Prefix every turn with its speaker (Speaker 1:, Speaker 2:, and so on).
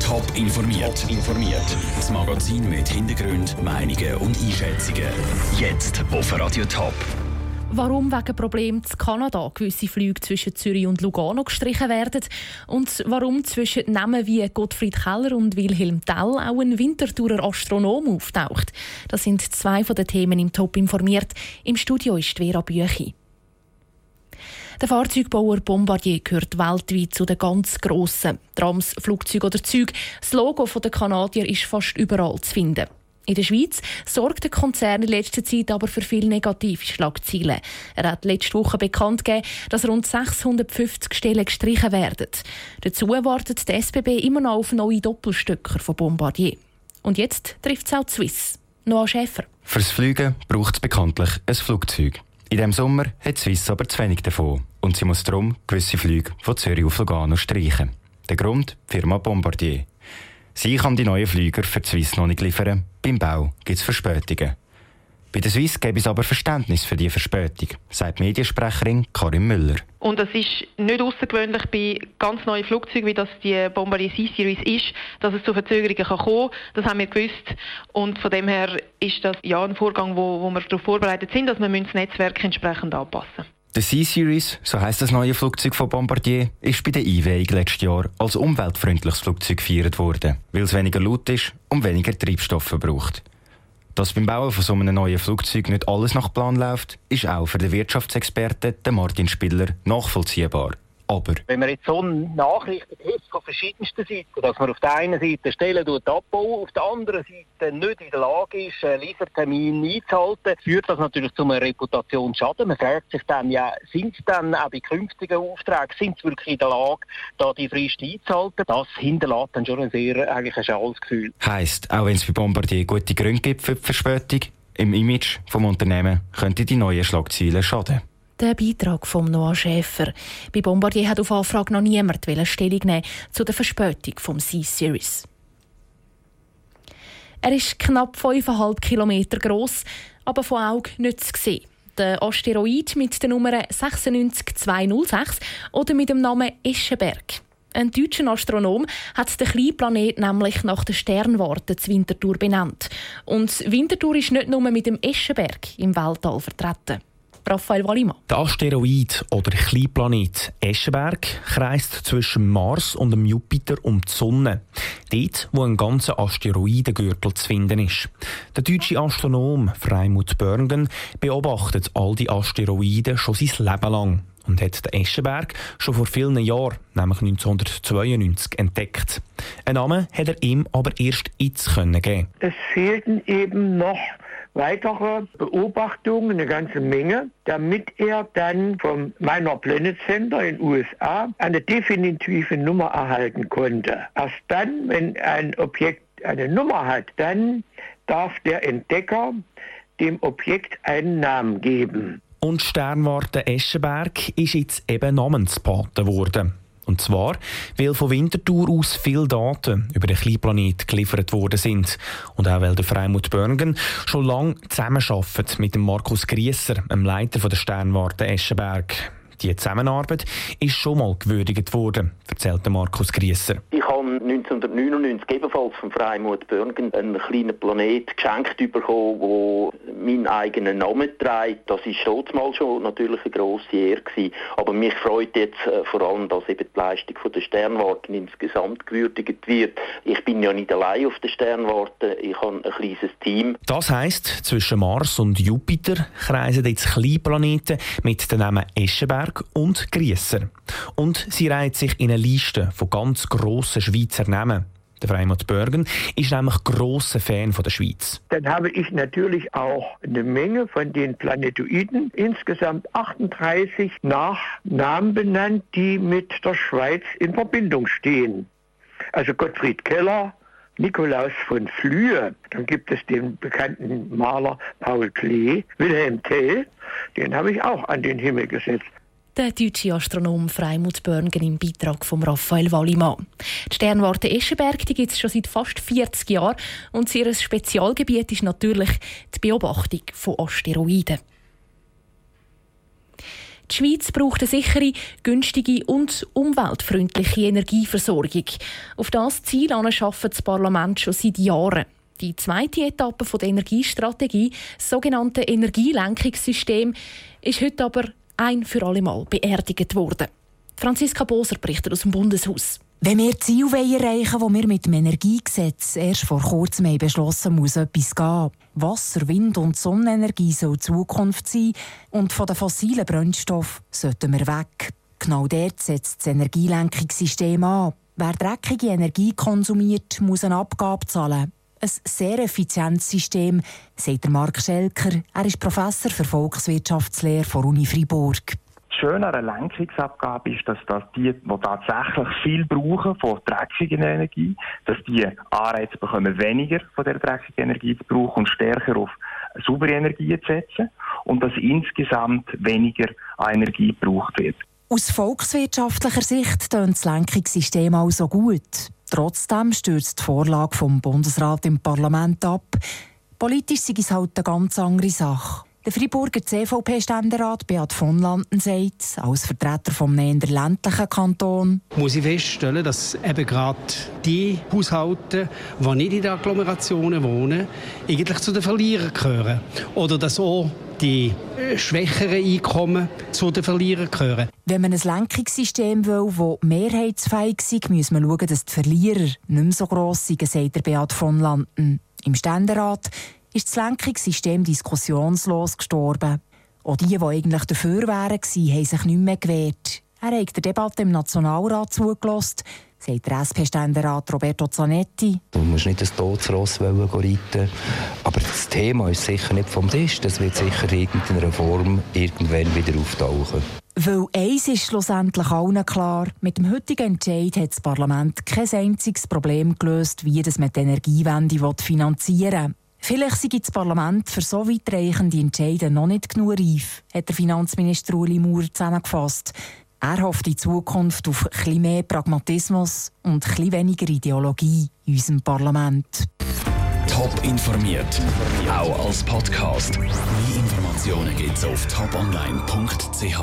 Speaker 1: Top informiert. informiert. Das Magazin mit Hintergrund, Meinungen und Einschätzungen. Jetzt auf Radio Top.
Speaker 2: Warum wegen Problemen in Kanada gewisse Flüge zwischen Zürich und Lugano gestrichen werden und warum zwischen Namen wie Gottfried Keller und Wilhelm Tell auch ein Winterthurer Astronom auftaucht. Das sind zwei von den Themen im Top informiert. Im Studio ist Vera Büchi. Der Fahrzeugbauer Bombardier gehört weltweit zu den ganz grossen. Trams, Flugzeuge oder Züge. Das Logo der Kanadier ist fast überall zu finden. In der Schweiz sorgt der Konzern in letzter Zeit aber für viele negative Schlagzeilen. Er hat letzte Woche bekannt gegeben, dass rund 650 Stellen gestrichen werden. Dazu wartet die SBB immer noch auf neue Doppelstöcker von Bombardier. Und jetzt trifft es auch die Swiss. Noah Schäfer.
Speaker 3: Fürs Fliegen braucht es bekanntlich ein Flugzeug. In diesem Sommer hat Swiss aber zu wenig davon und sie muss darum gewisse Flüge von Zürich auf Lugano streichen. Der Grund? Die Firma Bombardier. Sie kann die neuen Flüger für die Swiss noch nicht liefern. Beim Bau gibt es Verspätungen. Bei der Swiss gäbe es aber Verständnis für diese Verspätung, sagt Mediensprecherin Karin Müller.
Speaker 4: Und das ist nicht außergewöhnlich bei ganz neuen Flugzeugen, wie das die Bombardier C-Series ist, dass es zu Verzögerungen kann kommen Das haben wir gewusst. Und von dem her ist das ja ein Vorgang, wo, wo wir darauf vorbereitet sind, dass wir das Netzwerk entsprechend anpassen
Speaker 3: der C-Series, so heißt das neue Flugzeug von Bombardier, ist bei der Einweihung letztes Jahr als umweltfreundliches Flugzeug gefeiert worden, weil es weniger laut ist und weniger Treibstoff verbraucht. Dass beim Bauen von so einem neuen Flugzeug nicht alles nach Plan läuft, ist auch für den Wirtschaftsexperten Martin Spiller nachvollziehbar. Aber
Speaker 5: wenn man jetzt so Nachrichten hört von verschiedensten Seiten, dass man auf der einen Seite Stellen abbauen, auf der anderen Seite nicht in der Lage ist, einen Liefertermin einzuhalten, führt das natürlich zu einem Reputationsschaden. Man fragt sich dann ja, sind sie dann auch bei künftigen Aufträgen, sind sie wirklich in der Lage, da die Frist einzuhalten? Das hinterlässt dann schon ein sehr eigentlich ein schales Gefühl.
Speaker 3: Heisst, auch wenn es bei Bombardier gute Gründe gibt für die Verspätung, im Image vom Unternehmen könnte die neuen Schlagzeilen schaden.
Speaker 2: Der Beitrag von Noah Schäfer. Bei Bombardier hat auf Anfrage noch niemand Stellung nehmen zu der Verspätung vom C-Series. Er ist knapp 5,5 Kilometer groß, aber von Auge nicht zu sehen. Der Asteroid mit der Nummer 96206 oder mit dem Namen Eschenberg. Ein deutscher Astronom hat den kleinen Planet nämlich nach der Sternwarte zu Winterthur benannt. Und Winterthur ist nicht nur mit dem Eschenberg im Weltall vertreten. Raphael Wallimann.
Speaker 6: Der Asteroid oder Kleinplanet Eschenberg kreist zwischen Mars und dem Jupiter um die Sonne. Dort, wo ein ganzer Asteroidengürtel zu finden ist. Der deutsche Astronom Freimut Börngen beobachtet all die Asteroiden schon sein Leben lang und hat den Eschenberg schon vor vielen Jahren, nämlich 1992, entdeckt. Einen Namen hat er ihm aber erst jetzt geben.
Speaker 7: Es fehlten eben noch weitere Beobachtungen, eine ganze Menge, damit er dann vom Minor Planet Center in den USA eine definitive Nummer erhalten konnte. Erst dann, wenn ein Objekt eine Nummer hat, dann darf der Entdecker dem Objekt einen Namen geben.
Speaker 6: Und Sternwarte Eschenberg ist jetzt eben Namenspate geworden. Und zwar, weil von Winterthur aus viele Daten über den Kleinplanet geliefert worden sind. Und auch weil der Freimut Börgen schon lange zusammenarbeitet mit dem Markus Griesser, dem Leiter der Sternwarte Eschenberg. Die Zusammenarbeit ist schon mal gewürdigt worden, erzählt Markus Griesser.
Speaker 8: Ich habe 1999 ebenfalls vom Freimut Börgen einen kleinen Planet geschenkt bekommen, der meinen eigenen Namen trägt. Das ist schon mal schon natürlich eine grosse Ehre gewesen. Aber mich freut jetzt äh, vor allem, dass eben die Leistung der Sternwarte insgesamt gewürdigt wird. Ich bin ja nicht allein auf der Sternwarte, ich habe ein kleines Team.
Speaker 6: Das heisst, zwischen Mars und Jupiter kreisen jetzt Kleinplaneten mit dem Namen Eschenberg Berg und Griesser. Und sie reiht sich in eine Liste von ganz grossen Schweizer Namen. Der Freimut Börgen ist nämlich grosser Fan von der Schweiz.
Speaker 7: Dann habe ich natürlich auch eine Menge von den Planetoiden, insgesamt 38 nach Namen benannt, die mit der Schweiz in Verbindung stehen. Also Gottfried Keller, Nikolaus von Flühe, dann gibt es den bekannten Maler Paul Klee, Wilhelm Tell, den habe ich auch an den Himmel gesetzt
Speaker 2: der deutsche Astronom Freimut Börngen im Beitrag von Raphael Wallimann. Die Sternwarte Eschenberg gibt es schon seit fast 40 Jahren und ihr Spezialgebiet ist natürlich die Beobachtung von Asteroiden. Die Schweiz braucht eine sichere, günstige und umweltfreundliche Energieversorgung. Auf das Ziel arbeitet das Parlament schon seit Jahren. Die zweite Etappe der Energiestrategie, das sogenannte Energielenkungssystem, ist heute aber ein für alle Mal beerdigt worden. Franziska Boser berichtet aus dem Bundeshaus.
Speaker 9: Wenn wir Ziele erreichen wollen, die wir mit dem Energiegesetz erst vor kurzem haben beschlossen muss etwas gehen. Wasser, Wind und Sonnenenergie soll Zukunft sein und von den fossilen Brennstoffen sollten wir weg. Genau dort setzt das Energielenkungssystem an. Wer dreckige Energie konsumiert, muss eine Abgabe zahlen. Ein sehr effizientes System, sagt Mark Schelker. Er ist Professor für Volkswirtschaftslehre von Uni Freiburg.
Speaker 10: Schön an einer Lenkungsabgabe ist, dass, dass die, die tatsächlich viel brauchen von dreckiger Energie, dass die Anreize bekommen, weniger von der dreckigen Energie zu brauchen und stärker auf saubere Energie zu setzen und dass insgesamt weniger an Energie gebraucht wird.
Speaker 9: Aus volkswirtschaftlicher Sicht tönt das Lenkungssystem also gut. Trotzdem stürzt die Vorlage vom Bundesrat im Parlament ab. Politisch ist es halt eine ganz andere Sache. Der Freiburger CVP-Ständerat Beat von Landen sagt, als Vertreter vom näher ländlichen Kanton,
Speaker 11: muss ich feststellen, dass eben gerade die Haushalte, die nicht in den Agglomerationen wohnen, eigentlich zu den Verlierern gehören. Oder dass auch die schwächeren Einkommen zu den Verlierern gehören.
Speaker 9: Wenn man ein Lenkungssystem will, das mehrheitsfähig ist, muss man schauen, dass die Verlierer nicht mehr so gross sind, sagt Beat von Landen. Im Ständerat ist das Lenkungssystem diskussionslos gestorben. Auch die, die eigentlich dafür wären, haben sich nicht mehr gewehrt. Er hat der Debatte im Nationalrat zugelassen, sagt der SP-Ständerat Roberto Zanetti.
Speaker 12: Du musst nicht ein Todesross reiten, aber das Thema ist sicher nicht vom Tisch. Das wird sicher in irgendeiner Form irgendwann wieder auftauchen.
Speaker 9: Weil eins ist schlussendlich allen klar, mit dem heutigen Entscheid hat das Parlament kein einziges Problem gelöst, wie das mit der Energiewende finanzieren will. Vielleicht sei das Parlament für so weitreichende Entscheide noch nicht genug reif, hat der Finanzminister Uli Maurer zusammengefasst. Er hofft in Zukunft auf etwas mehr Pragmatismus und etwas weniger Ideologie in unserem Parlament.
Speaker 1: Top informiert, auch als Podcast. Mehr Informationen gibt es auf toponline.ch.